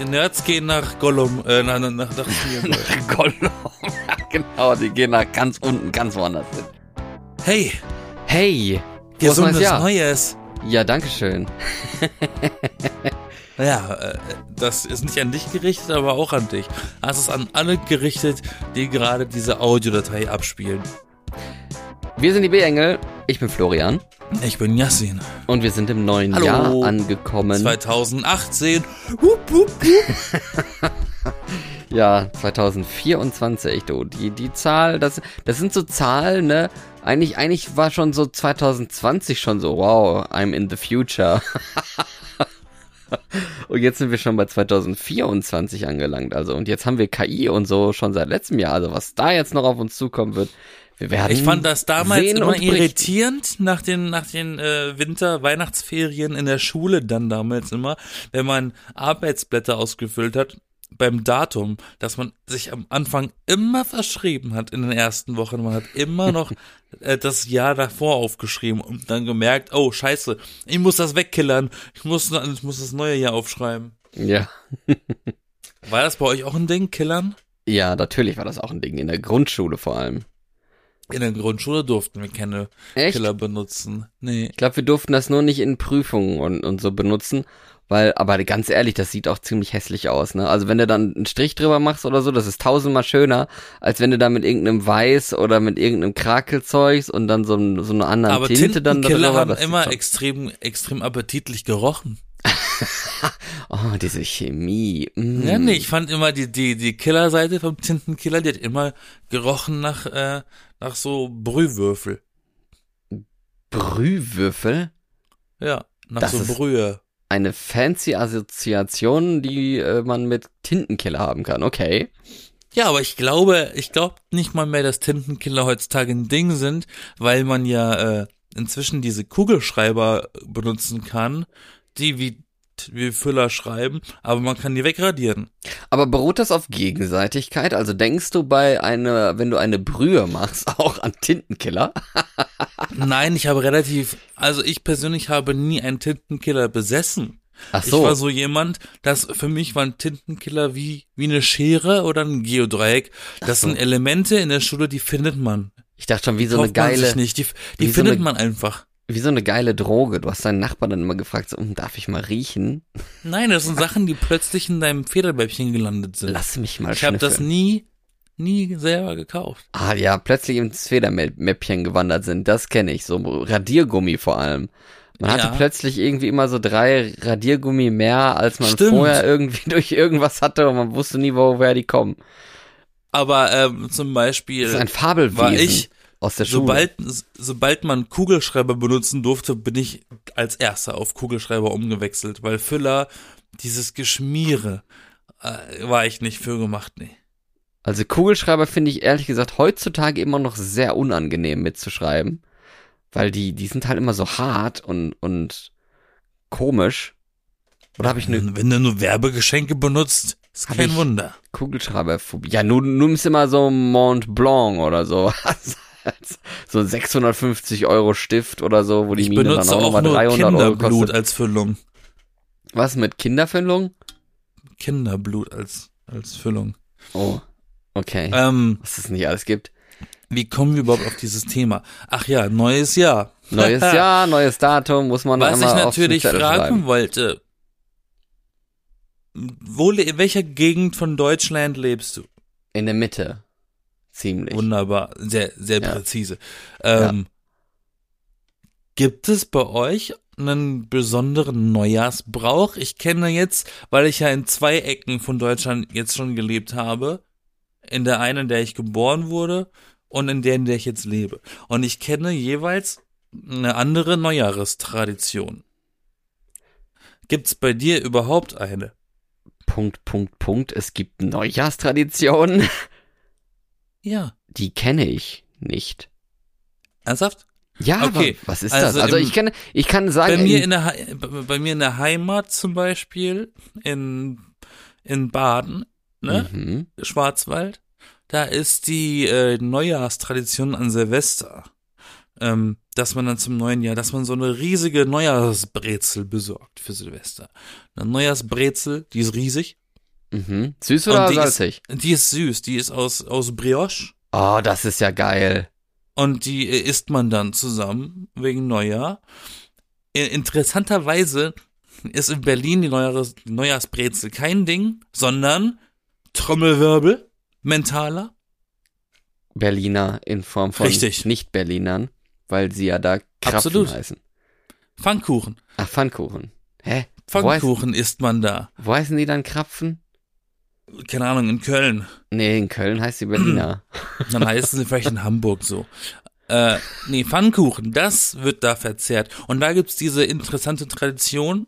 Die Nerds gehen nach Gollum, äh, nach, nach, nach, nach Gollum. genau, die gehen nach ganz unten, ganz woanders hin. Hey. Hey. Gesundes Neues, Neues. Ja, danke schön. ja, äh, das ist nicht an dich gerichtet, aber auch an dich. Es ist an alle gerichtet, die gerade diese Audiodatei abspielen. Wir sind die B-Engel. Ich bin Florian. Ich bin Yassin. Und wir sind im neuen Hallo. Jahr angekommen. 2018. Hup, hup, hup. ja, 2024, du. Die, die Zahl, das, das sind so Zahlen, ne? Eigentlich, eigentlich war schon so 2020 schon so, wow, I'm in the future. und jetzt sind wir schon bei 2024 angelangt, also. Und jetzt haben wir KI und so schon seit letztem Jahr. Also was da jetzt noch auf uns zukommen wird, ich fand das damals immer irritierend nach den, nach den äh, Winter-Weihnachtsferien in der Schule dann damals immer, wenn man Arbeitsblätter ausgefüllt hat beim Datum, dass man sich am Anfang immer verschrieben hat in den ersten Wochen. Man hat immer noch äh, das Jahr davor aufgeschrieben und dann gemerkt, oh scheiße, ich muss das wegkillern, ich muss, ich muss das neue Jahr aufschreiben. Ja. war das bei euch auch ein Ding, Killern? Ja, natürlich war das auch ein Ding, in der Grundschule vor allem. In der Grundschule durften wir keine Echt? Killer benutzen. Nee. Ich glaube, wir durften das nur nicht in Prüfungen und, und so benutzen. Weil, aber ganz ehrlich, das sieht auch ziemlich hässlich aus, ne? Also wenn du dann einen Strich drüber machst oder so, das ist tausendmal schöner, als wenn du da mit irgendeinem Weiß oder mit irgendeinem Krakelzeugs und dann so, so eine andere aber Tinte dann drüber. haben immer extrem, extrem appetitlich gerochen. oh, diese Chemie. Mm. Ja, nee, ich fand immer die, die, die Killerseite vom Tintenkiller, die hat immer gerochen nach, äh, nach so Brühwürfel. Brühwürfel? Ja, nach das so Brühe eine fancy Assoziation, die äh, man mit Tintenkiller haben kann. Okay. Ja, aber ich glaube, ich glaube nicht mal mehr, dass Tintenkiller heutzutage ein Ding sind, weil man ja äh, inzwischen diese Kugelschreiber benutzen kann, die wie wie Füller schreiben, aber man kann die wegradieren. Aber beruht das auf Gegenseitigkeit? Also denkst du bei einer, wenn du eine Brühe machst, auch an Tintenkiller? Nein, ich habe relativ, also ich persönlich habe nie einen Tintenkiller besessen. Ach so. Ich war so jemand, dass für mich war ein Tintenkiller wie, wie eine Schere oder ein Geodreieck. Das so. sind Elemente in der Schule, die findet man. Ich dachte schon, wie so eine geile. nicht. Die, die findet so eine, man einfach wie so eine geile Droge. Du hast deinen Nachbarn dann immer gefragt, so, hm, darf ich mal riechen? Nein, das sind Sachen, die plötzlich in deinem Federbäubchen gelandet sind. Lass mich mal Ich habe das nie, nie selber gekauft. Ah ja, plötzlich ins Federmäppchen gewandert sind. Das kenne ich. So Radiergummi vor allem. Man hatte ja. plötzlich irgendwie immer so drei Radiergummi mehr, als man Stimmt. vorher irgendwie durch irgendwas hatte und man wusste nie, woher die kommen. Aber ähm, zum Beispiel das ist ein Fabelwesen. war ich aus der Schule. Sobald, sobald man Kugelschreiber benutzen durfte, bin ich als erster auf Kugelschreiber umgewechselt, weil Füller, dieses Geschmiere, äh, war ich nicht für gemacht, nee. Also Kugelschreiber finde ich ehrlich gesagt heutzutage immer noch sehr unangenehm mitzuschreiben, weil die, die sind halt immer so hart und, und komisch. Oder habe ich eine. Wenn du nur Werbegeschenke benutzt, ist kein Wunder. Kugelschreiberphobie. Ja, nur, nur ist immer so Mont Blanc oder so. so ein 650 Euro Stift oder so, wo die ich Mine dann auch, nochmal 300 Euro kostet. Kinderblut als Füllung. Was mit Kinderfüllung? Kinderblut als, als Füllung. Oh, okay. Ähm, Was es nicht alles gibt. Wie kommen wir überhaupt auf dieses Thema? Ach ja, neues Jahr. Neues Jahr, neues Datum, muss man Was ich natürlich fragen schreiben. wollte, wo, in welcher Gegend von Deutschland lebst du? In der Mitte. Ziemlich. Wunderbar, sehr, sehr ja. präzise. Ähm, ja. Gibt es bei euch einen besonderen Neujahrsbrauch? Ich kenne jetzt, weil ich ja in zwei Ecken von Deutschland jetzt schon gelebt habe, in der einen, in der ich geboren wurde und in der, in der ich jetzt lebe. Und ich kenne jeweils eine andere Neujahrstradition. Gibt's bei dir überhaupt eine? Punkt, Punkt, Punkt. Es gibt Neujahrstraditionen. Ja. Die kenne ich nicht. Ernsthaft? Ja, okay. Aber was ist also das? Also ich kenne, ich kann sagen. Bei mir in der, bei mir in der Heimat zum Beispiel, in, in Baden, ne? Mhm. Schwarzwald, da ist die äh, Neujahrstradition an Silvester, ähm, dass man dann zum neuen Jahr, dass man so eine riesige Neujahrsbrezel besorgt für Silvester. Eine Neujahrsbrezel, die ist riesig, Mhm. Süß oder die salzig? Ist, die ist süß, die ist aus, aus Brioche. Oh, das ist ja geil. Und die äh, isst man dann zusammen wegen Neujahr. Interessanterweise ist in Berlin die Neujahrs Neujahrsbrezel kein Ding, sondern Trommelwirbel, mentaler. Berliner in Form von. Nicht-Berlinern, weil sie ja da Krapfen Absolut. heißen. Pfannkuchen. Ach, Pfannkuchen. Hä? Pfannkuchen isst man da. Wo heißen die dann Krapfen? Keine Ahnung, in Köln. Nee, in Köln heißt sie Berliner. Dann heißen sie vielleicht in Hamburg so. Äh, nee, Pfannkuchen, das wird da verzehrt. Und da gibt's diese interessante Tradition.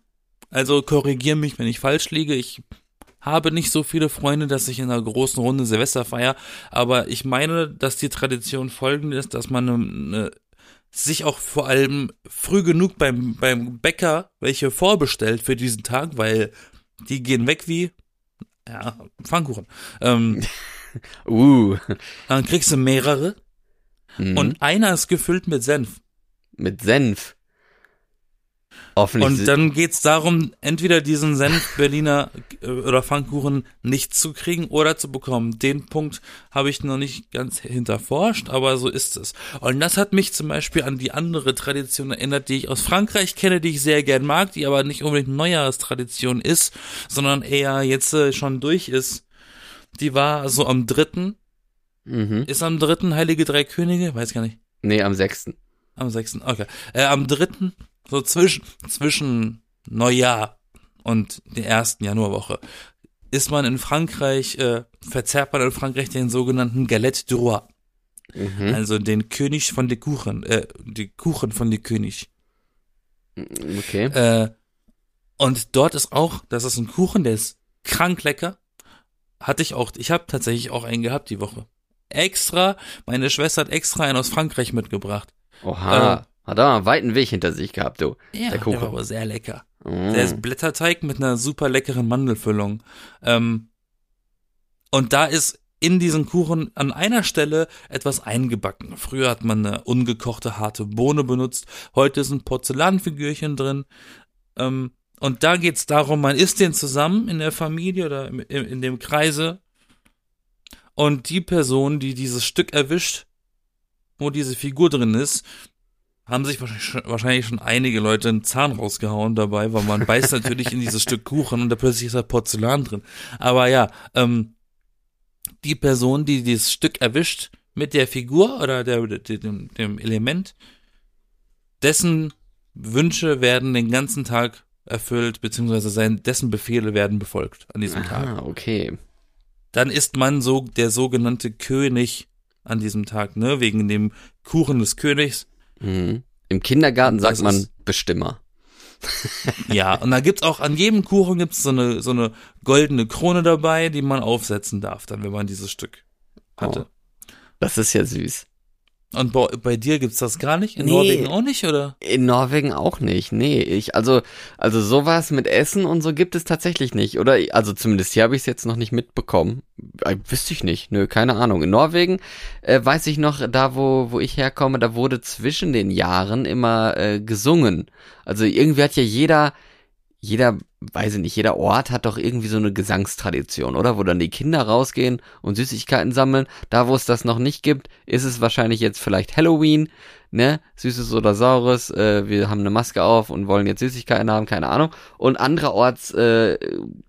Also korrigier mich, wenn ich falsch liege. Ich habe nicht so viele Freunde, dass ich in einer großen Runde Silvester feier. Aber ich meine, dass die Tradition folgende ist, dass man eine, eine, sich auch vor allem früh genug beim, beim Bäcker welche vorbestellt für diesen Tag, weil die gehen weg wie ja, Pfannkuchen. Ähm, Uh. dann kriegst du mehrere Mhm. und einer ist gefüllt mit Senf. mit Senf. Und dann geht's darum, entweder diesen Senf Berliner äh, oder Pfannkuchen nicht zu kriegen oder zu bekommen. Den Punkt habe ich noch nicht ganz hinterforscht, aber so ist es. Und das hat mich zum Beispiel an die andere Tradition erinnert, die ich aus Frankreich kenne, die ich sehr gern mag, die aber nicht unbedingt Neujahrstradition ist, sondern eher jetzt äh, schon durch ist. Die war so am dritten, mhm. ist am dritten Heilige Drei Könige, weiß gar nicht. Nee, am 6. Am 6. Okay. Äh, am 3. so zwischen, zwischen Neujahr und der ersten Januarwoche ist man in Frankreich, äh, verzerrt man in Frankreich den sogenannten Galette du Roi. Mhm. Also den König von der Kuchen, äh, die Kuchen von der König. Okay. Äh, und dort ist auch, das ist ein Kuchen, der ist krank lecker. Hatte ich auch, ich habe tatsächlich auch einen gehabt die Woche. Extra, meine Schwester hat extra einen aus Frankreich mitgebracht. Oha. Hat er mal einen weiten Weg hinter sich gehabt, du. Ja, Der der, Kuchen. war aber sehr lecker. Mm. Der ist Blätterteig mit einer super leckeren Mandelfüllung. Ähm, und da ist in diesen Kuchen an einer Stelle etwas eingebacken. Früher hat man eine ungekochte harte Bohne benutzt. Heute sind Porzellanfigürchen drin. Ähm, und da geht's darum, man isst den zusammen in der Familie oder in, in dem Kreise. Und die Person, die dieses Stück erwischt, wo diese Figur drin ist, haben sich wahrscheinlich schon, einige Leute einen Zahn rausgehauen dabei, weil man beißt natürlich in dieses Stück Kuchen und da plötzlich ist da Porzellan drin. Aber ja, ähm, die Person, die dieses Stück erwischt mit der Figur oder der, dem, dem Element, dessen Wünsche werden den ganzen Tag erfüllt, beziehungsweise sein, dessen Befehle werden befolgt an diesem Tag. Ah, okay. Dann ist man so der sogenannte König an diesem Tag, ne, wegen dem Kuchen des Königs. Mhm. Im Kindergarten sagt man Bestimmer. Ja, und da gibt's auch an jedem Kuchen gibt's so eine so eine goldene Krone dabei, die man aufsetzen darf, dann wenn man dieses Stück hatte. Das ist ja süß. Und bei, bei dir gibt's das gar nicht? In Nee. Norwegen auch nicht, oder? In Norwegen auch nicht. Nee, ich, also, also sowas mit Essen und so gibt es tatsächlich nicht. Oder, also zumindest hier habe ich es jetzt noch nicht mitbekommen. Äh, wüsste ich nicht. Nö, keine Ahnung. In Norwegen äh, weiß ich noch, da wo, wo ich herkomme, da wurde zwischen den Jahren immer äh, gesungen. Also irgendwie hat ja jeder, jeder, weiß ich nicht, jeder Ort hat doch irgendwie so eine Gesangstradition, oder? Wo dann die Kinder rausgehen und Süßigkeiten sammeln. Da, wo es das noch nicht gibt, ist es wahrscheinlich jetzt vielleicht Halloween, ne? Süßes oder Saures, äh, wir haben eine Maske auf und wollen jetzt Süßigkeiten haben, keine Ahnung. Und andererorts, äh,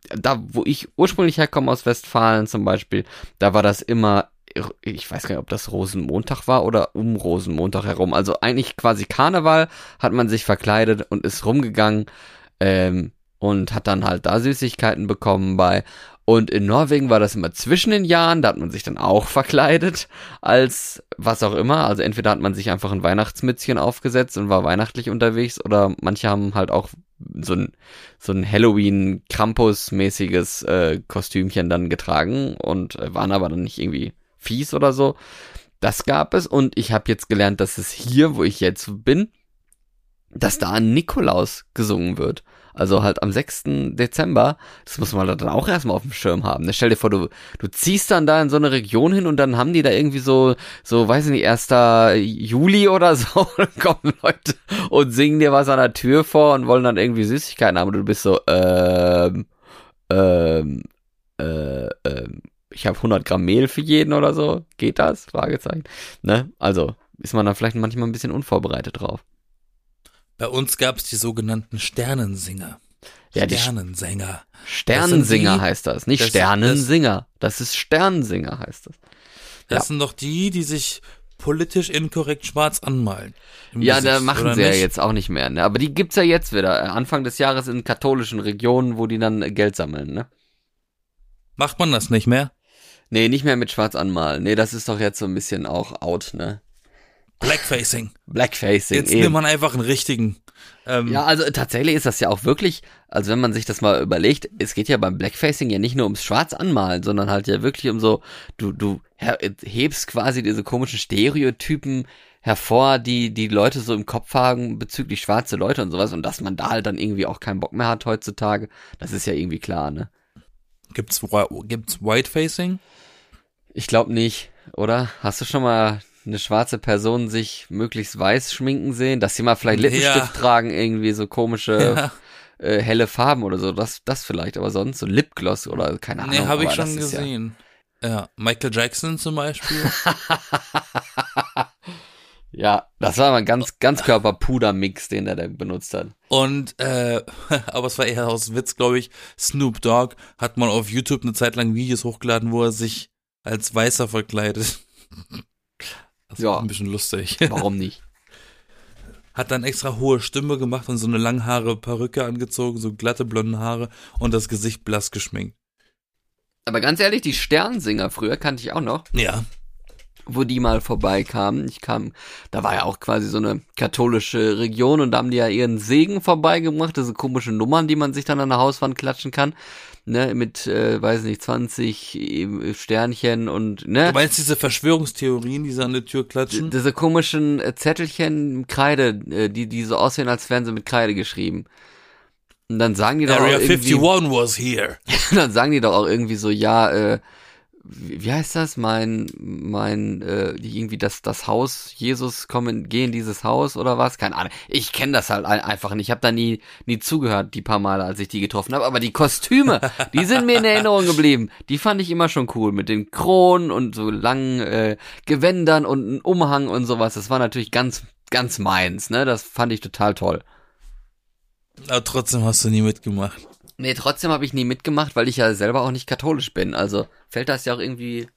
da, wo ich ursprünglich herkomme aus Westfalen zum Beispiel, da war das immer ich weiß gar nicht, ob das Rosenmontag war oder um Rosenmontag herum. Also eigentlich quasi Karneval hat man sich verkleidet und ist rumgegangen ähm, und hat dann halt da Süßigkeiten bekommen bei. Und in Norwegen war das immer zwischen den Jahren, da hat man sich dann auch verkleidet als was auch immer. Also entweder hat man sich einfach ein Weihnachtsmützchen aufgesetzt und war weihnachtlich unterwegs oder manche haben halt auch so ein, so ein Halloween-Krampus-mäßiges äh, Kostümchen dann getragen und äh, waren aber dann nicht irgendwie fies oder so. Das gab es und ich habe jetzt gelernt, dass es hier, wo ich jetzt bin, dass da an Nikolaus gesungen wird. Also halt am 6. Dezember. Das muss man dann auch erstmal auf dem Schirm haben. Ne? Stell dir vor, du, du ziehst dann da in so eine Region hin und dann haben die da irgendwie so, so, weiß ich nicht, 1. Juli oder so. Dann kommen Leute und singen dir was an der Tür vor und wollen dann irgendwie Süßigkeiten haben. Und du bist so, ähm, ähm, äh, ich habe 100 Gramm Mehl für jeden oder so. Geht das? Fragezeichen. Ne? Also ist man da vielleicht manchmal ein bisschen unvorbereitet drauf. Bei uns gab es die sogenannten Sternensinger. Ja, Sternensänger. Sternensinger heißt das, nicht das- Sternensinger. Das ist Sternensinger heißt das. Das Ja. sind doch die, die sich politisch inkorrekt schwarz anmalen. Ja, Gesicht, da machen sie ja nicht? jetzt auch nicht mehr. Ne? Aber die gibt's ja jetzt wieder. Äh, Anfang des Jahres in katholischen Regionen, wo die dann äh, Geld sammeln. Ne? Macht man das nicht mehr? Nee, nicht mehr mit Schwarz anmalen. Nee, das ist doch jetzt so ein bisschen auch out, ne? Blackfacing. Blackfacing. Jetzt eben. nimmt man einfach einen richtigen. Ähm, Ja, also tatsächlich ist das ja auch wirklich, also wenn man sich das mal überlegt, es geht ja beim Blackfacing ja nicht nur ums Schwarz anmalen, sondern halt ja wirklich um so, du, du hebst quasi diese komischen Stereotypen hervor, die die Leute so im Kopf haben bezüglich schwarze Leute und sowas und dass man da halt dann irgendwie auch keinen Bock mehr hat heutzutage, das ist ja irgendwie klar, ne? Gibt's, gibt's Whitefacing? Ich glaube nicht, oder? Hast du schon mal eine schwarze Person sich möglichst weiß schminken sehen, dass sie mal vielleicht Lippenstift Ja. tragen, irgendwie so komische Ja. äh, helle Farben oder so, das, das vielleicht, aber sonst so Lipgloss oder keine Ahnung. Nee, habe ich schon gesehen. Ja. Michael Jackson zum Beispiel. Ja, ja, das war mal ein ganz, ganz Körper-Puder-Mix, den er da benutzt hat. Und, äh, aber es war eher aus Witz, glaube ich. Snoop Dogg hat mal auf YouTube eine Zeit lang Videos hochgeladen, wo er sich als Weißer verkleidet. Das Ja. war ein bisschen lustig. Warum nicht? Hat dann extra hohe Stimme gemacht und so eine langhaare Perücke angezogen, so glatte blonde Haare und das Gesicht blass geschminkt. Aber ganz ehrlich, die Sternsinger früher kannte ich auch noch. Ja. wo die mal vorbeikamen. Ich kam, da war ja auch quasi so eine katholische Region und da haben die ja ihren Segen vorbeigebracht, diese komischen Nummern, die man sich dann an der Hauswand klatschen kann, ne, mit, äh, weiß nicht, 20 äh, Sternchen und, Du ne, meinst diese Verschwörungstheorien, die sie an der Tür klatschen? diese komischen äh, Zettelchen, Kreide, äh, die, die so aussehen, als wären sie mit Kreide geschrieben. Und dann sagen die doch Area auch irgendwie, 51 was here. dann sagen die doch auch irgendwie so, ja, äh, wie heißt das? Mein, mein, äh, irgendwie das, das Haus, Jesus, komm in, geh in dieses Haus oder was? Keine Ahnung. Ich kenne das halt ein- einfach nicht. Ich habe da nie, nie zugehört, die paar Male, als ich die getroffen habe. Aber die Kostüme, die sind mir in Erinnerung geblieben. Die fand ich immer schon cool. Mit den Kronen und so langen äh, Gewändern und einem Umhang und sowas. Das war natürlich ganz, ganz meins, ne? Das fand ich total toll. Aber trotzdem hast du nie mitgemacht. Nee, trotzdem habe ich nie mitgemacht, weil ich ja selber auch nicht katholisch bin. Also fällt das ja auch irgendwie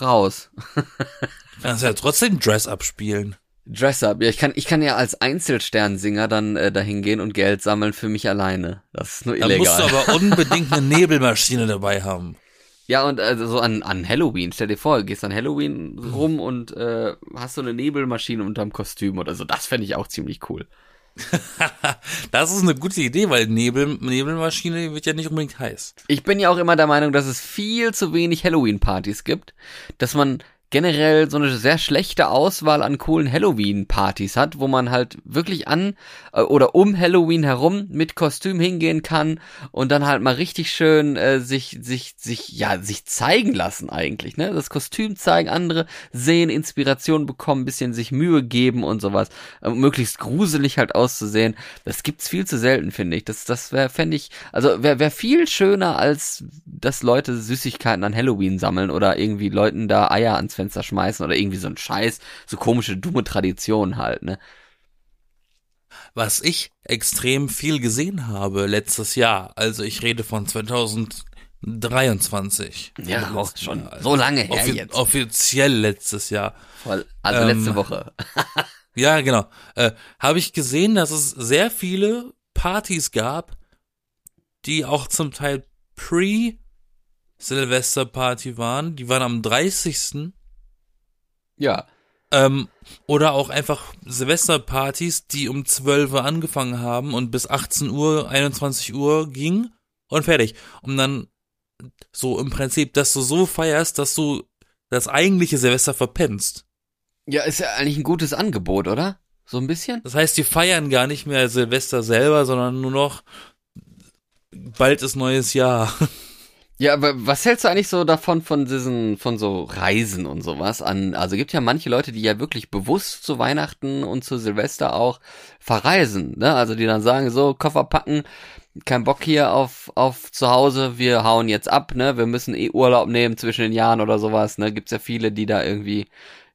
raus. Kannst ja trotzdem Dress-Up spielen. Dress-up. Ja, ich kann, ich kann ja als Einzelsternsinger dann äh, dahin gehen und Geld sammeln für mich alleine. Das ist nur Da musst du illegal. aber unbedingt eine Nebelmaschine dabei haben. Ja, und also so an, an Halloween. Stell dir vor, du gehst an Halloween rum und äh, hast so eine Nebelmaschine unterm Kostüm oder so. Das fände ich auch ziemlich cool. Das ist eine gute Idee, weil Nebel, Nebelmaschine wird ja nicht unbedingt heiß. Ich bin ja auch immer der Meinung, dass es viel zu wenig Halloween-Partys gibt, dass man generell so eine sehr schlechte Auswahl an coolen Halloween-Partys hat, wo man halt wirklich an äh, oder um Halloween herum mit Kostüm hingehen kann und dann halt mal richtig schön äh, sich sich sich ja sich zeigen lassen eigentlich, ne? Das Kostüm zeigen, andere sehen, Inspiration bekommen, bisschen sich Mühe geben und sowas, äh, möglichst gruselig halt auszusehen. Das gibt's viel zu selten, finde ich. Das das wäre fände ich, also wäre wär viel schöner als dass Leute Süßigkeiten an Halloween sammeln oder irgendwie Leuten da Eier ans Fenster schmeißen oder irgendwie so ein Scheiß, so komische dumme Traditionen halt, ne? Was ich extrem viel gesehen habe letztes Jahr, also ich rede von 2023. Ja, Also auch schon Jahr. so lange her Offi jetzt. Offiziell letztes Jahr. Voll, also Ähm, letzte Woche. Ja, genau. Äh, habe ich gesehen, dass es sehr viele Partys gab, die auch zum Teil pre-Silvester-Party waren. Die waren am 30. Ja. Ähm, oder auch einfach Silvesterpartys, die um 12 Uhr angefangen haben und bis 18 Uhr, 21 Uhr ging und fertig. Und dann so im Prinzip, dass du so feierst, dass du das eigentliche Silvester verpennst. Ja, ist ja eigentlich ein gutes Angebot, oder? So ein bisschen? Das heißt, die feiern gar nicht mehr Silvester selber, sondern nur noch bald ist neues Jahr. Ja, aber was hältst du eigentlich so davon von diesen, von so Reisen und sowas an? Also gibt ja manche Leute, die ja wirklich bewusst zu Weihnachten und zu Silvester auch verreisen, ne? Also die dann sagen, so, Koffer packen, kein Bock hier auf, auf zu Hause, wir hauen jetzt ab, ne? Wir müssen eh Urlaub nehmen zwischen den Jahren oder sowas, ne? Gibt's ja viele, die da irgendwie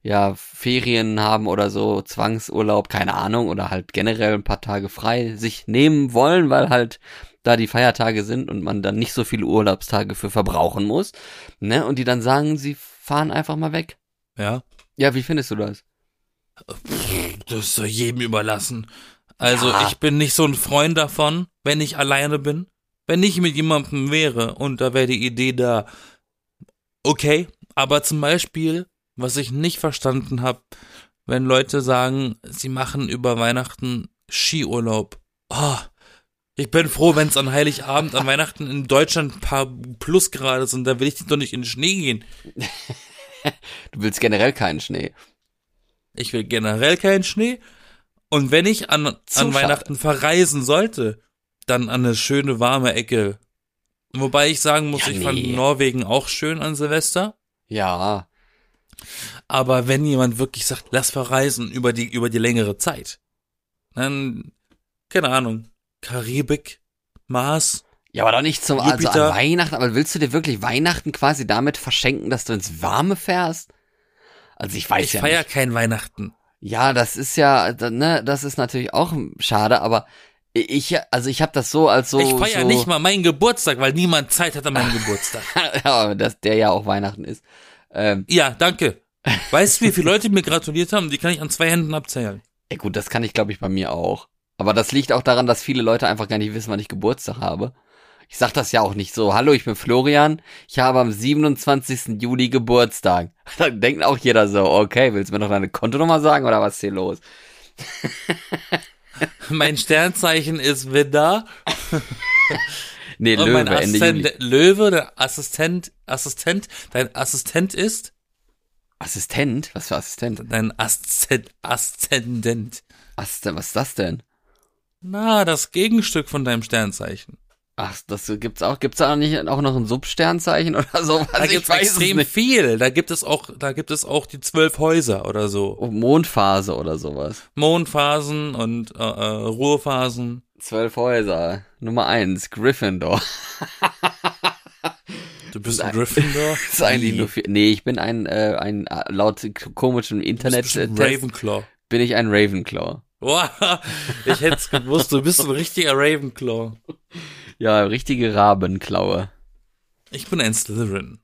ja Ferien haben oder so, Zwangsurlaub, keine Ahnung, oder halt generell ein paar Tage frei sich nehmen wollen, weil halt da die Feiertage sind und man dann nicht so viele Urlaubstage für verbrauchen muss, ne? Und die dann sagen, sie fahren einfach mal weg. Ja. Ja, wie findest du das? Das ist jedem überlassen. Also Ja. ich bin nicht so ein Freund davon, wenn ich alleine bin. Wenn ich mit jemandem wäre und da wäre die Idee da, okay, aber zum Beispiel, was ich nicht verstanden habe, wenn Leute sagen, sie machen über Weihnachten Skiurlaub. Oh, ich bin froh, wenn es an Heiligabend, an Weihnachten in Deutschland ein paar Plusgrade sind, da will ich doch nicht in den Schnee gehen. Du willst generell keinen Schnee. Ich will generell keinen Schnee. Und wenn ich an, an. Weihnachten verreisen sollte, dann an eine schöne warme Ecke. Wobei ich sagen muss, Ja, ich fand nee. Norwegen auch schön an Silvester. Ja, Aber wenn jemand wirklich sagt, lass verreisen über die, über die längere Zeit, dann, keine Ahnung, Karibik, Mars, Ja, aber doch nicht zum also an Weihnachten. Aber willst du dir wirklich Weihnachten quasi damit verschenken, dass du ins Warme fährst? Also ich weiß ich ja feier nicht. kein Weihnachten. Ja, das ist ja, ne, das ist natürlich auch schade, aber ich, also ich habe das so als so. ich feier so, nicht mal meinen Geburtstag, weil niemand Zeit hat an meinem Geburtstag. ja, dass der ja auch Weihnachten ist. Ähm, Ja, danke. Weißt du, wie viele Leute mir gratuliert haben? Die kann ich an zwei Händen abzählen. ja gut, das kann ich glaube ich bei mir auch. Aber das liegt auch daran, dass viele Leute einfach gar nicht wissen, wann ich Geburtstag habe. Ich sag das ja auch nicht so. Hallo, ich bin Florian. Ich habe am 27. Juli Geburtstag. Dann denkt auch jeder so, okay, willst du mir noch deine Kontonummer sagen oder was ist hier los? Mein Sternzeichen ist Widder. Nee, Und Löwe, mein. Assistent, Löwe, der Assistent, Assistent, dein Assistent ist, Assistent? Was für Assistent? dein Aszend, Aszendent. Denn- was ist das denn? Na, das Gegenstück von deinem Sternzeichen. Ach, das gibt's auch. Gibt's da nicht auch noch ein Substernzeichen oder so? Da gibt's extrem viel. Da gibt es auch, da gibt es auch die zwölf Häuser oder so. Oh, Mondphase oder sowas. Mondphasen und äh, äh, Ruhephasen. Zwölf Häuser. Nummer eins, Gryffindor. Du bist ein Gryffindor. Ist eigentlich nur für, nee, ich bin ein, äh, ein, äh, laut komischem Du bist Internet äh, Ravenclaw. bin ich ein Ravenclaw. Wow, ich hätte es gewusst, du bist ein richtiger Ravenclaw. Ja, richtige Rabenklaue. Ich bin ein Slytherin.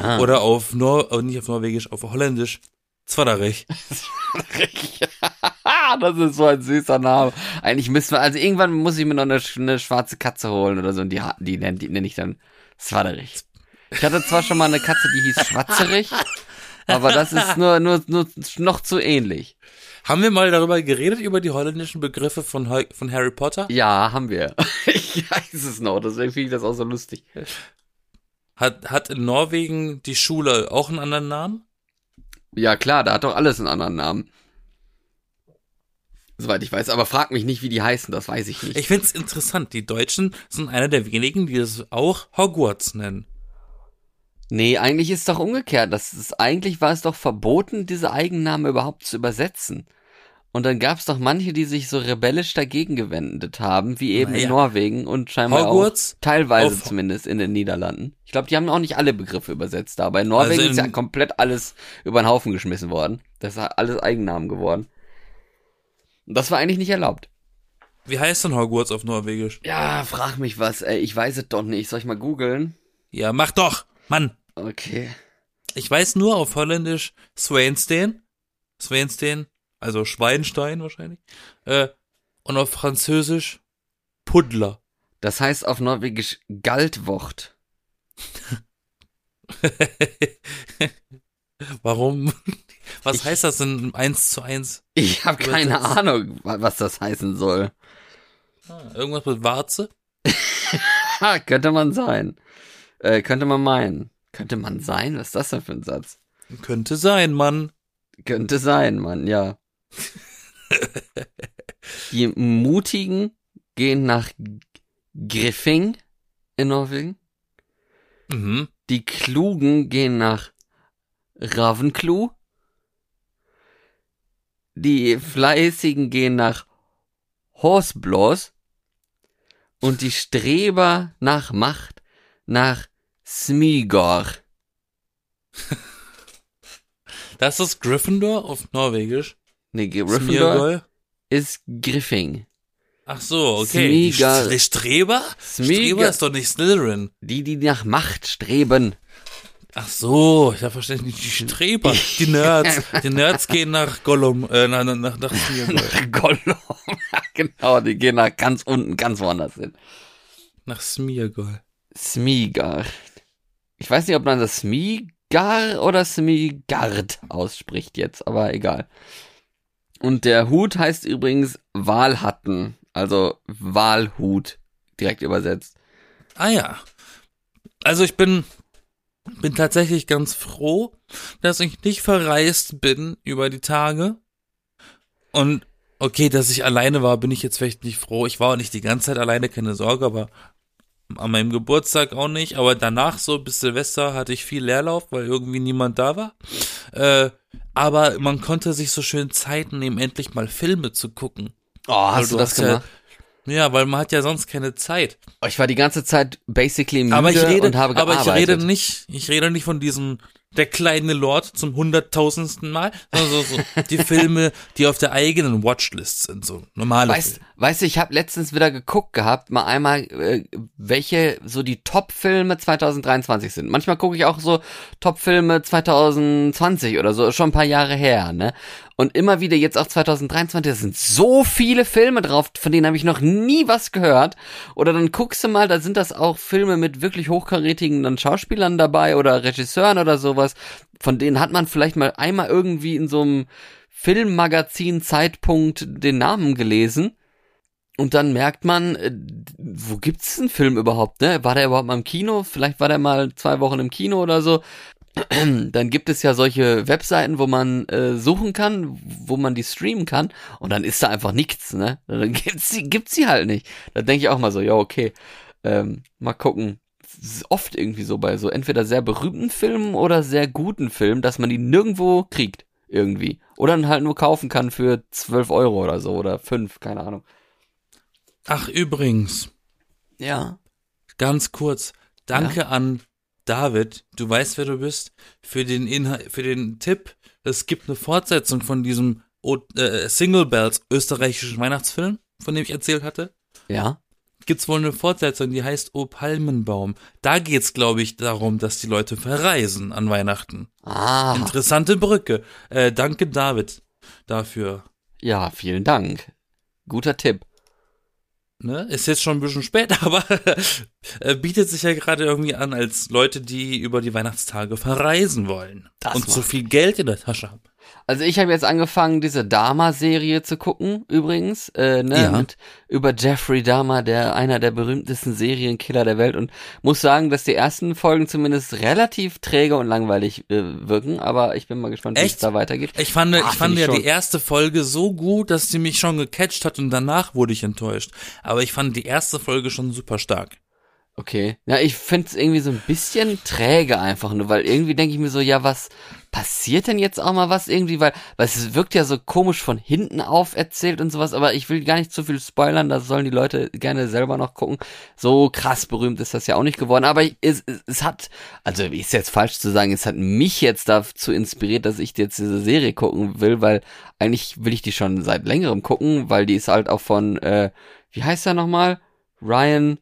Ah. Oder auf Nor äh, nicht auf Norwegisch, auf Holländisch. Zwaderich. das ist so ein süßer Name. Eigentlich müssen wir, also irgendwann muss ich mir noch eine, eine schwarze Katze holen oder so und die, die, nenn- die nenne ich dann Swaderich. Ich hatte zwar schon mal eine Katze, die hieß Schwatzerich, aber das ist nur, nur, nur noch zu ähnlich. Haben wir mal darüber geredet, über die holländischen Begriffe von, von Harry Potter? Ja, haben wir. Ich weiß es noch, deswegen finde ich das auch so lustig. Hat, hat in Norwegen die Schule auch einen anderen Namen? Ja, klar, da hat doch alles einen anderen Namen. Soweit ich weiß, aber frag mich nicht, wie die heißen, das weiß ich nicht. Ich find's interessant. Die Deutschen sind einer der wenigen, die das auch Hogwarts nennen. Nee, eigentlich ist es doch umgekehrt. Das ist, eigentlich war es doch verboten, diese Eigennamen überhaupt zu übersetzen. Und dann gab es doch manche, die sich so rebellisch dagegen gewendet haben, wie eben Naja. in Norwegen und scheinbar Hogwarts auch teilweise auf- zumindest in den Niederlanden. Ich glaube, die haben auch nicht alle Begriffe übersetzt, aber in Norwegen Also in- ist ja komplett alles über den Haufen geschmissen worden. Das ist alles Eigennamen geworden. Und das war eigentlich nicht erlaubt. Wie heißt denn Hogwarts auf Norwegisch? Ja, frag mich was, ey. Ich weiß es doch nicht. Soll ich mal googeln? Ja, mach doch, Mann. Okay. Ich weiß nur auf Holländisch Swainstein. Swainstein, also Schweinstein wahrscheinlich. Äh, und auf Französisch Puddler. Das heißt auf Norwegisch Galtwort. Warum? Was Ich- heißt das denn eins zu eins? Ich habe keine Übersetzt. Ahnung, wa- was das heißen soll. Ah, irgendwas mit Warze? Könnte man sein. Äh, könnte man meinen. Könnte man sein? Was ist das denn für ein Satz? Könnte sein, Mann. Könnte sein, Mann, ja. Die Mutigen gehen nach Griffing in Norwegen. Mhm. Die Klugen gehen nach Ravenclaw. Die Fleißigen gehen nach Horseblaws. und die Streber nach Macht nach Smigor. Das ist Gryffindor auf Norwegisch. Nee, Gryffindor Smeargol. ist Griffing. Ach so, okay. St- die Streber? Smeagol. Streber ist doch nicht Slytherin. Die, die nach Macht streben. Ach so, ich habe verstanden, die Streber, die Nerds. Die Nerds gehen nach Gollum, äh, nach, nach, nach, nach. Gollum. genau, die gehen nach ganz unten, ganz woanders hin. Nach Smeargol. Smigar. Ich weiß nicht, ob man das Smigar oder Smigard ausspricht jetzt, aber egal. Und der Hut heißt übrigens Walhatten, also Walhut, direkt übersetzt. Ah ja. Also ich bin, bin tatsächlich ganz froh, dass ich nicht verreist bin über die Tage. Und okay, dass ich alleine war, bin ich jetzt vielleicht nicht froh. Ich war auch nicht die ganze Zeit alleine, keine Sorge, aber an meinem Geburtstag auch nicht. Aber danach, so bis Silvester, hatte ich viel Leerlauf, weil irgendwie niemand da war. Äh, aber man konnte sich so schön Zeit nehmen, endlich mal Filme zu gucken. Oh, hast du das hast ja- gemacht? Ja, weil man hat ja sonst keine Zeit. Oh, Ich war die ganze Zeit basically müde Aber ich rede, und habe aber gearbeitet. ich rede nicht, ich rede nicht von diesem der kleine Lord zum hunderttausendsten Mal, sondern so, so die Filme, die auf der eigenen Watchlist sind, so normale Weißt, Filme. weißt du, ich habe letztens wieder geguckt gehabt, mal einmal, äh, welche so die Top-Filme 2023 sind. Manchmal gucke ich auch so Top-Filme 2020 oder so, schon ein paar Jahre her, ne? Und immer wieder jetzt auch 2023, da sind so viele Filme drauf, von denen habe ich noch nie was gehört. Oder dann guckst du mal, da sind das auch Filme mit wirklich hochkarätigen dann Schauspielern dabei oder Regisseuren oder sowas. Von denen hat man vielleicht mal einmal irgendwie in so einem Filmmagazin Zeitpunkt den Namen gelesen. Und dann merkt man, äh, wo gibt's einen Film überhaupt, ne? War der überhaupt mal im Kino? Vielleicht war der mal zwei Wochen im Kino oder so. Dann gibt es ja solche Webseiten, wo man äh, suchen kann, wo man die streamen kann. Und dann ist da einfach nichts, ne? Dann gibt's sie, gibt's sie halt nicht. Da denke ich auch mal so, ja, okay. Ähm, mal gucken. Oft irgendwie so bei so entweder sehr berühmten Filmen oder sehr guten Filmen, dass man die nirgendwo kriegt. Irgendwie. Oder dann halt nur kaufen kann für 12 Euro oder so oder 5, keine Ahnung. Ach, übrigens, Ja. ganz kurz, danke an David, du weißt, wer du bist, für den Inhalt, für den Tipp. Es gibt eine Fortsetzung von diesem O äh, Single Bells österreichischen Weihnachtsfilm, von dem ich erzählt hatte. Ja. Gibt's wohl eine Fortsetzung, die heißt O Palmenbaum. Da geht's, glaube ich, darum, dass die Leute verreisen an Weihnachten. Ah. Interessante Brücke. Äh, danke, David, dafür. Ja, vielen Dank. Guter Tipp. Ne? Ist jetzt schon ein bisschen spät, aber äh, bietet sich ja gerade irgendwie an als Leute, die über die Weihnachtstage verreisen wollen Das und so viel Geld in der Tasche haben. Also ich habe jetzt angefangen, diese Dahmer-Serie zu gucken, übrigens, äh, ne, Ja. mit, über Jeffrey Dahmer, der einer der berühmtesten Serienkiller der Welt und muss sagen, dass die ersten Folgen zumindest relativ träge und langweilig äh, wirken, aber ich bin mal gespannt, wie es da weitergeht. Ich fand, Ah, ich find fand ich ja schon. die erste Folge so gut, dass sie mich schon gecatcht hat und danach wurde ich enttäuscht. Aber ich fand die erste Folge schon super stark. Okay. Ja, ich find's irgendwie so ein bisschen träge einfach nur, weil irgendwie denke ich mir so, ja, was passiert denn jetzt auch mal was irgendwie, weil, weil es wirkt ja so komisch von hinten auf erzählt und sowas, aber ich will gar nicht zu viel spoilern, da sollen die Leute gerne selber noch gucken. So krass berühmt ist das ja auch nicht geworden, aber es, es, es hat, also ist jetzt falsch zu sagen, es hat mich jetzt dazu inspiriert, dass ich jetzt diese Serie gucken will, weil eigentlich will ich die schon seit längerem gucken, weil die ist halt auch von, äh, wie heißt er nochmal? Ryan,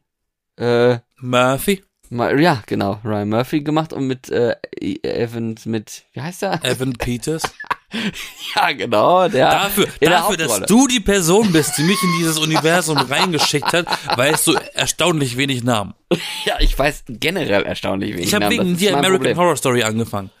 äh, Murphy, ja, genau, Ryan Murphy gemacht und mit äh, Evans mit, wie heißt er? Evan Peters. Ja, genau, der. Dafür, der dafür, dass du die Person bist, die mich in dieses Universum reingeschickt hat, weißt du erstaunlich wenig Namen. Ja, ich weiß generell erstaunlich wenig. Ich habe Namen, wegen das ist dir American Problem. Horror Story angefangen.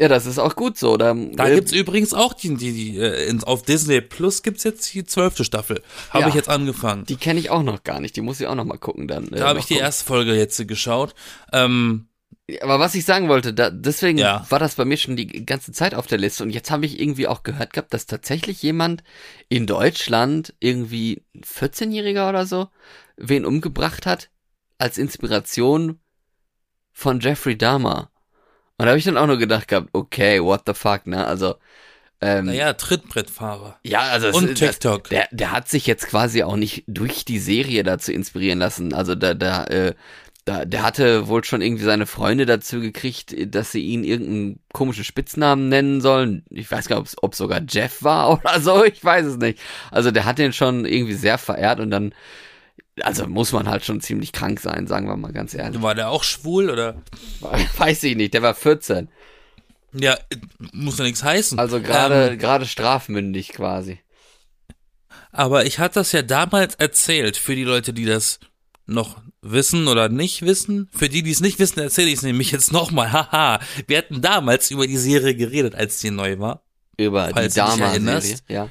Ja, das ist auch gut so. Da, Da äh, gibt's übrigens auch die, die, die äh, auf Disney Plus gibt's jetzt die zwölfte Staffel. Habe Ja. ich jetzt angefangen. die kenne ich auch noch gar nicht. Die muss ich auch noch mal gucken dann. äh, da habe ich die gucken. erste Folge jetzt geschaut. Ähm, Aber was ich sagen wollte, da, deswegen Ja. war das bei mir schon die ganze Zeit auf der Liste und jetzt habe ich irgendwie auch gehört gehabt, dass tatsächlich jemand in Deutschland irgendwie ein 14-Jähriger oder so wen umgebracht hat als Inspiration von Jeffrey Dahmer. Und da habe ich dann auch nur gedacht gehabt, okay, what the fuck, ne? Also Ähm, Naja, Trittbrettfahrer. ja, also Und das- TikTok. Der, der hat sich jetzt quasi auch nicht durch die Serie dazu inspirieren lassen. Also da, da, äh, da, der hatte wohl schon irgendwie seine Freunde dazu gekriegt, dass sie ihn irgendeinen komischen Spitznamen nennen sollen. Ich weiß gar nicht, ob es sogar Jeff war oder so, ich weiß es nicht. Also der hat den schon irgendwie sehr verehrt und dann, also muss man halt schon ziemlich krank sein, sagen wir mal ganz ehrlich. War der auch schwul oder? Weiß ich nicht, der war 14. Ja, muss ja nichts heißen. Also gerade Ähm, gerade strafmündig quasi. aber ich hatte das ja damals erzählt für die Leute, die das noch wissen oder nicht wissen. Für die, die es nicht wissen, erzähle ich es nämlich jetzt nochmal. Haha, wir hatten damals über die Serie geredet, als die neu war. Über falls die erinnerst. Ja.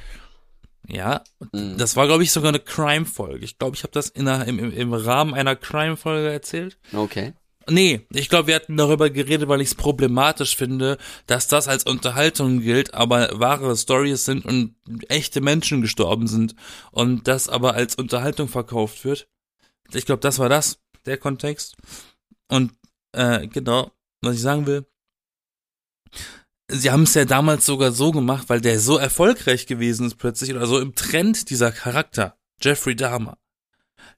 Ja, Mhm. das war, glaube ich, sogar eine Crime-Folge. Ich glaube, ich habe das in einer, im, im, Rahmen einer Crime-Folge erzählt. Okay. Nee, ich glaube, wir hatten darüber geredet, weil ich es problematisch finde, dass das als Unterhaltung gilt, aber wahre Stories sind und echte Menschen gestorben sind und das aber als Unterhaltung verkauft wird. Ich glaube, das war das, der Kontext. Und äh, genau, was ich sagen will. Sie haben es ja damals sogar so gemacht, weil der so erfolgreich gewesen ist plötzlich oder so im Trend dieser Charakter, Jeffrey Dahmer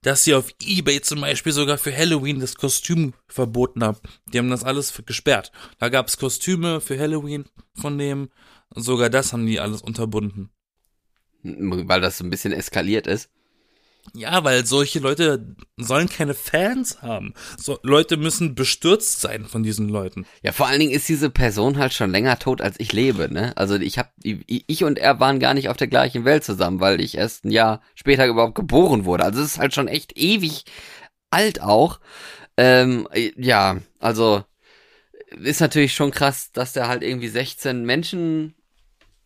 dass sie auf Ebay zum Beispiel sogar für Halloween das Kostüm verboten haben. Die haben das alles gesperrt. Da gab es Kostüme für Halloween von dem. Sogar das haben die alles unterbunden. Weil das so ein bisschen eskaliert ist. Ja, weil solche Leute sollen keine Fans haben. So, Leute müssen bestürzt sein von diesen Leuten. Ja, vor allen Dingen ist diese Person halt schon länger tot, als ich lebe, ne? Also ich hab, ich und er waren gar nicht auf der gleichen Welt zusammen, weil ich erst ein Jahr später überhaupt geboren wurde. Also es ist halt schon echt ewig alt auch. Ähm, ja, also ist natürlich schon krass, dass der halt irgendwie 16 Menschen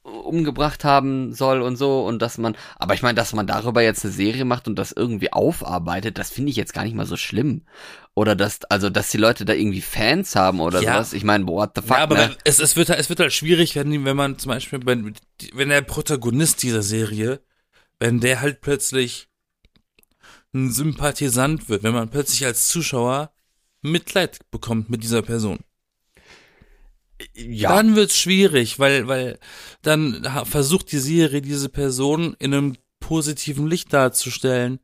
umgebracht haben soll und so und dass man, aber ich meine, dass man darüber jetzt eine Serie macht und das irgendwie aufarbeitet, das finde ich jetzt gar nicht mal so schlimm. Oder dass, also, dass die Leute da irgendwie Fans haben oder Ja. sowas. Ich meine, what the fuck, ja, aber ne? es, es, wird, halt- es wird halt schwierig, wenn, wenn man zum Beispiel, wenn, wenn der Protagonist dieser Serie, wenn der halt plötzlich ein Sympathisant wird, wenn man plötzlich als Zuschauer Mitleid bekommt mit dieser Person. Ja, Dann wird's schwierig, weil, weil dann versucht die Serie diese Person in einem positiven Licht darzustellen,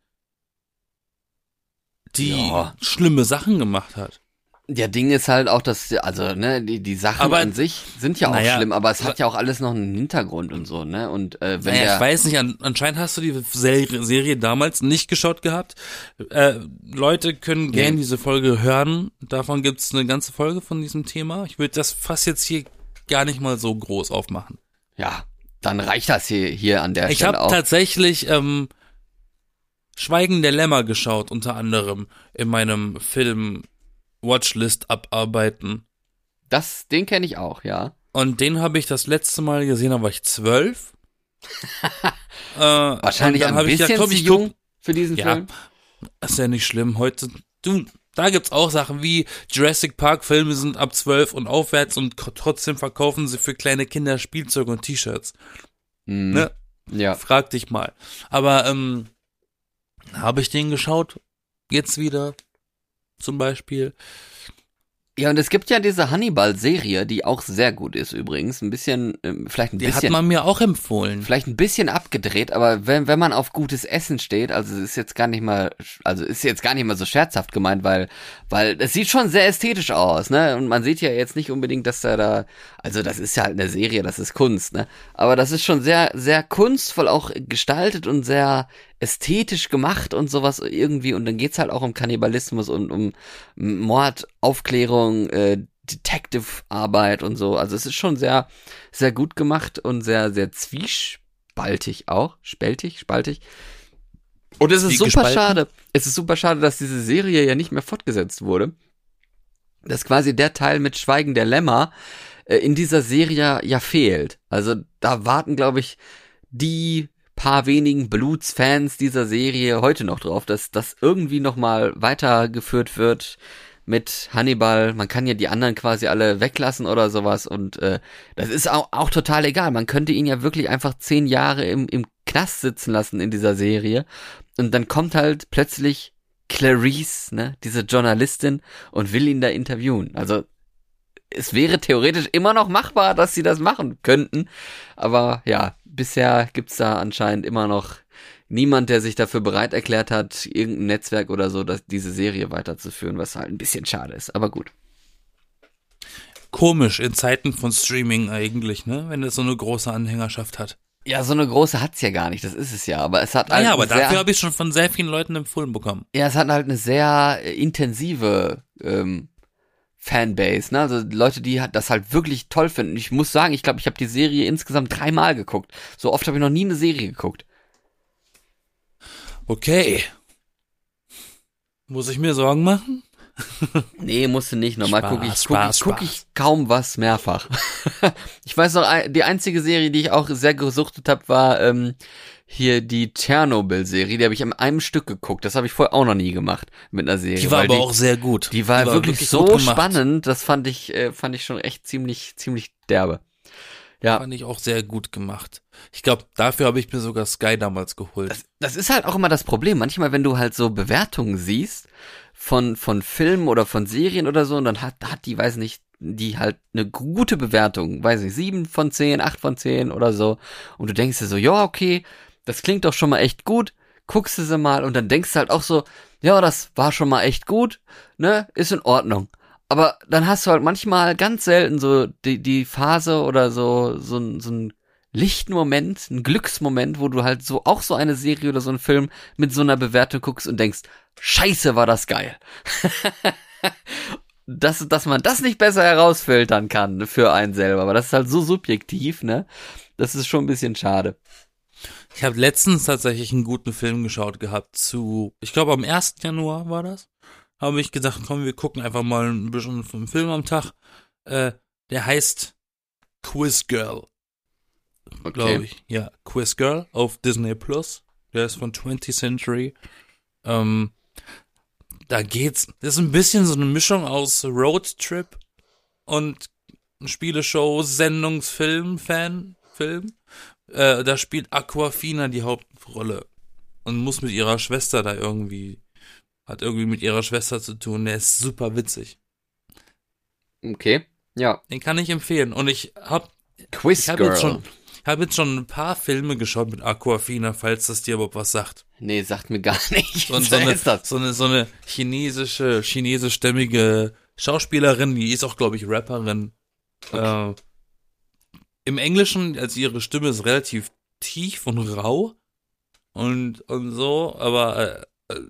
die Ja. schlimme Sachen gemacht hat. Der Ding ist halt auch, dass, also, ne, die, die Sachen Aber- an sich sind ja auch Naja, schlimm, aber es hat ja auch alles noch einen Hintergrund und so, ne? Und äh, wenn Naja, der, ich weiß nicht, an, anscheinend hast du die Serie, Serie damals nicht geschaut gehabt. Äh, Leute können Nee. gern diese Folge hören. Davon gibt's eine ganze Folge von diesem Thema. Ich würde das fast jetzt hier gar nicht mal so groß aufmachen. ja, dann reicht das hier, hier an der Ich Stelle habe auch. tatsächlich ähm, Schweigen der Lämmer geschaut, unter anderem in meinem Film Watchlist abarbeiten. Das, den kenne ich auch, ja. Und den habe ich das letzte Mal gesehen, da war ich zwölf. äh, Wahrscheinlich ein bisschen gesagt, komm, zu ich guck- jung für diesen Ja, Film. ist ja nicht schlimm. Heute, du, da gibt's auch Sachen wie Jurassic Park Filme sind ab 12 und aufwärts und trotzdem verkaufen sie für kleine Kinder Spielzeug und T-Shirts. Mhm. Ne? Ja. Frag dich mal. Aber ähm, habe ich den geschaut? Jetzt wieder zum Beispiel. Ja, und es gibt ja diese Hannibal-Serie, die auch sehr gut ist übrigens. Ein bisschen, ähm, vielleicht ein Die hat bisschen, man mir auch empfohlen. vielleicht ein bisschen abgedreht, aber wenn, wenn man auf gutes Essen steht, also es ist jetzt gar nicht mal, also ist jetzt gar nicht mal so scherzhaft gemeint, weil, weil es sieht schon sehr ästhetisch aus, ne? Und man sieht ja jetzt nicht unbedingt, dass da da, also das ist ja halt eine Serie, das ist Kunst, ne? Aber das ist schon sehr, sehr kunstvoll auch gestaltet und sehr ästhetisch gemacht und sowas irgendwie. Und dann geht's halt auch um Kannibalismus und um Mord, Aufklärung, äh, Detective-Arbeit und so. Also es ist schon sehr, sehr gut gemacht und sehr, sehr zwiespaltig auch. Spältig, spaltig. Und es ist Wie super gespalten? schade. Es ist super schade, dass diese Serie ja nicht mehr fortgesetzt wurde. Dass quasi der Teil mit Schweigen der Lämmer äh, in dieser Serie ja fehlt. Also da warten, glaube ich, die paar wenigen Blutsfans dieser Serie heute noch drauf, dass das irgendwie nochmal weitergeführt wird mit Hannibal. Man kann ja die anderen quasi alle weglassen oder sowas und äh, das ist auch, auch total egal. Man könnte ihn ja wirklich einfach zehn Jahre im, im Knast sitzen lassen in dieser Serie und dann kommt halt plötzlich Clarice, ne, diese Journalistin und will ihn da interviewen. Also es wäre theoretisch immer noch machbar, dass sie das machen könnten. Aber ja, bisher gibt's da anscheinend immer noch niemand, der sich dafür bereit erklärt hat, irgendein Netzwerk oder so, dass diese Serie weiterzuführen, was halt ein bisschen schade ist. Aber gut. Komisch in Zeiten von Streaming eigentlich, ne? Wenn es so eine große Anhängerschaft hat. Ja, so eine große hat's ja gar nicht, das ist es ja. Aber es hat halt. Ja, aber dafür habe ich schon von sehr vielen Leuten empfohlen bekommen. Ja, es hat halt eine sehr äh, intensive ähm, Fanbase, ne? Also Leute, die das halt wirklich toll finden. Ich muss sagen, ich glaube, ich habe die Serie insgesamt dreimal geguckt. So oft habe ich noch nie eine Serie geguckt. Okay. Muss ich mir Sorgen machen? Nee, musste nicht. Normal gucke ich, guck, Spaß, ich, guck ich kaum was mehrfach. ich weiß noch, die einzige Serie, die ich auch sehr gesuchtet habe, war ähm, hier die Tschernobyl-Serie. Die habe ich in einem Stück geguckt. Das habe ich vorher auch noch nie gemacht mit einer Serie. Die war aber auch sehr gut. Die war, wirklich, gut so spannend. Das fand ich, äh, fand ich schon echt ziemlich, ziemlich derbe. Ja, Fand ich auch sehr gut gemacht. Ich glaube, dafür habe ich mir sogar Sky damals geholt. das, das ist halt auch immer das Problem. Manchmal, wenn du halt so Bewertungen siehst von, von Filmen oder von Serien oder so, und dann hat, hat die, weiß nicht, die halt eine gute Bewertung, weiß nicht, sieben von zehn, acht von zehn oder so. Und du denkst dir so, ja, okay, das klingt doch schon mal echt gut. Guckst du sie mal und dann denkst du halt auch so, ja, das war schon mal echt gut, ne, ist in Ordnung. Aber dann hast du halt manchmal ganz selten so die, die Phase oder so, so, so ein lichten Moment, ein Glücksmoment, wo du halt so auch so eine Serie oder so einen Film mit so einer Bewertung guckst und denkst, scheiße, war das geil. dass, dass man das nicht besser herausfiltern kann für einen selber, aber das ist halt so subjektiv, ne? Das ist schon ein bisschen schade. Ich habe letztens tatsächlich einen guten Film geschaut gehabt zu, ich glaube am 1. Januar war das. Habe ich gesagt, komm, wir gucken einfach mal ein bisschen vom Film am Tag. Äh, der heißt Quiz Girl, glaube ich. Ja, Quiz Girl auf Disney Plus. Der ist von 20th Century. Ähm, da geht's. Das ist ein bisschen so eine Mischung aus Roadtrip und Spieleshow, Sendungsfilm, Fan, Film. Äh, da spielt Aquafina die Hauptrolle und muss mit ihrer Schwester da irgendwie, hat irgendwie mit ihrer Schwester zu tun. Der ist super witzig. Okay. Ja. Den kann ich empfehlen. Und ich hab, Quiz ich hab Girl. jetzt schon, habe jetzt schon ein paar Filme geschaut mit Aquafina, falls das dir überhaupt was sagt. Nee, sagt mir gar nicht. Und so Wer eine, ist das? so eine, so eine chinesische, chinesischstämmige Schauspielerin, die ist auch, glaube ich, Rapperin. Äh, Im Englischen, also ihre Stimme ist relativ tief und rau und, und so, aber äh, äh,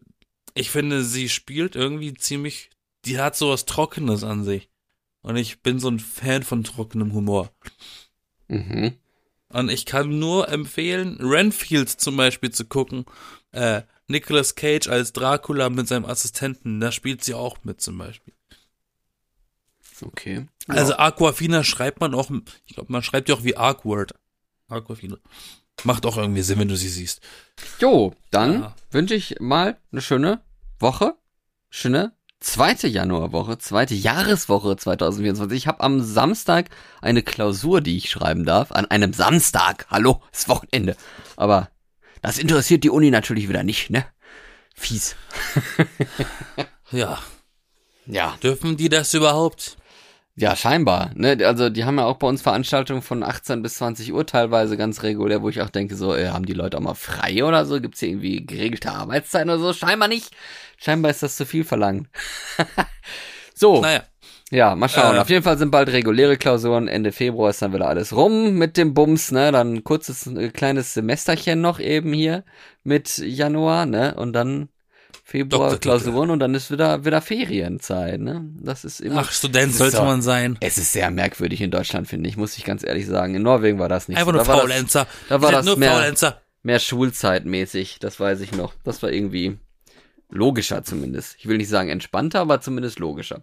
ich finde, sie spielt irgendwie ziemlich, die hat sowas Trockenes an sich. Und ich bin so ein Fan von trockenem Humor. Mhm. Und ich kann nur empfehlen, Renfield zum Beispiel zu gucken. Äh, Nicolas Cage als Dracula mit seinem Assistenten, da spielt sie auch mit zum Beispiel. Okay. Also Aquafina schreibt man auch, ich glaube, man schreibt ja auch wie Arkword. Aquafina. Macht auch irgendwie Sinn, wenn du sie siehst. Jo, dann Ja. wünsche ich mal eine schöne Woche. Schöne zweite Januarwoche, zweite Jahreswoche 2024. Ich habe am Samstag eine Klausur, die ich schreiben darf. An einem Samstag. Hallo, ist Wochenende. Aber das interessiert die Uni natürlich wieder nicht, ne? Fies. Ja, Ja. dürfen die das überhaupt? Ja, scheinbar. Ne? Also die haben ja auch bei uns Veranstaltungen von 18 bis 20 Uhr teilweise ganz regulär, wo ich auch denke, so, äh, haben die Leute auch mal frei oder so? Gibt's hier irgendwie geregelte Arbeitszeiten oder so? Scheinbar nicht. Scheinbar ist das zu viel verlangt. so, Naja, ja, mal schauen. Äh. Auf jeden Fall sind bald reguläre Klausuren. Ende Februar ist dann wieder alles rum mit dem Bums, ne? Dann kurzes, äh, kleines Semesterchen noch eben hier mit Januar, ne? Und dann Februar. Klausuren und dann ist wieder, wieder Ferienzeit, ne? Das ist immer. ach, Student sollte so. man sein. Es ist sehr merkwürdig in Deutschland, finde ich, muss ich ganz ehrlich sagen. In Norwegen war das nicht Einfach so. nur Da war das Faulenzer. da war das nur mehr- Faulenzer. mehr Schulzeitmäßig, das weiß ich noch. Das war irgendwie logischer zumindest. Ich will nicht sagen entspannter, aber zumindest logischer.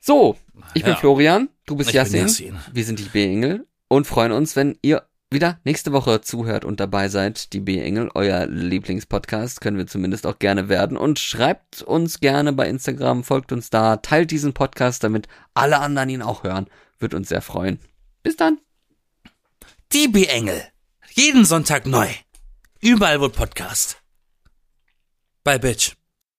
So, ich bin Ja. Florian, du bist Ich bin Yassin. Yassin. Wir sind die B-Engel und freuen uns, wenn ihr wieder nächste Woche zuhört und dabei seid. Die B-Engel, euer Lieblingspodcast, können wir zumindest auch gerne werden. Und schreibt uns gerne bei Instagram, folgt uns da, teilt diesen Podcast, damit alle anderen ihn auch hören. Wird uns sehr freuen. Bis dann. Die B-Engel. Jeden Sonntag neu. Überall wo Podcast. Bye, Bitch.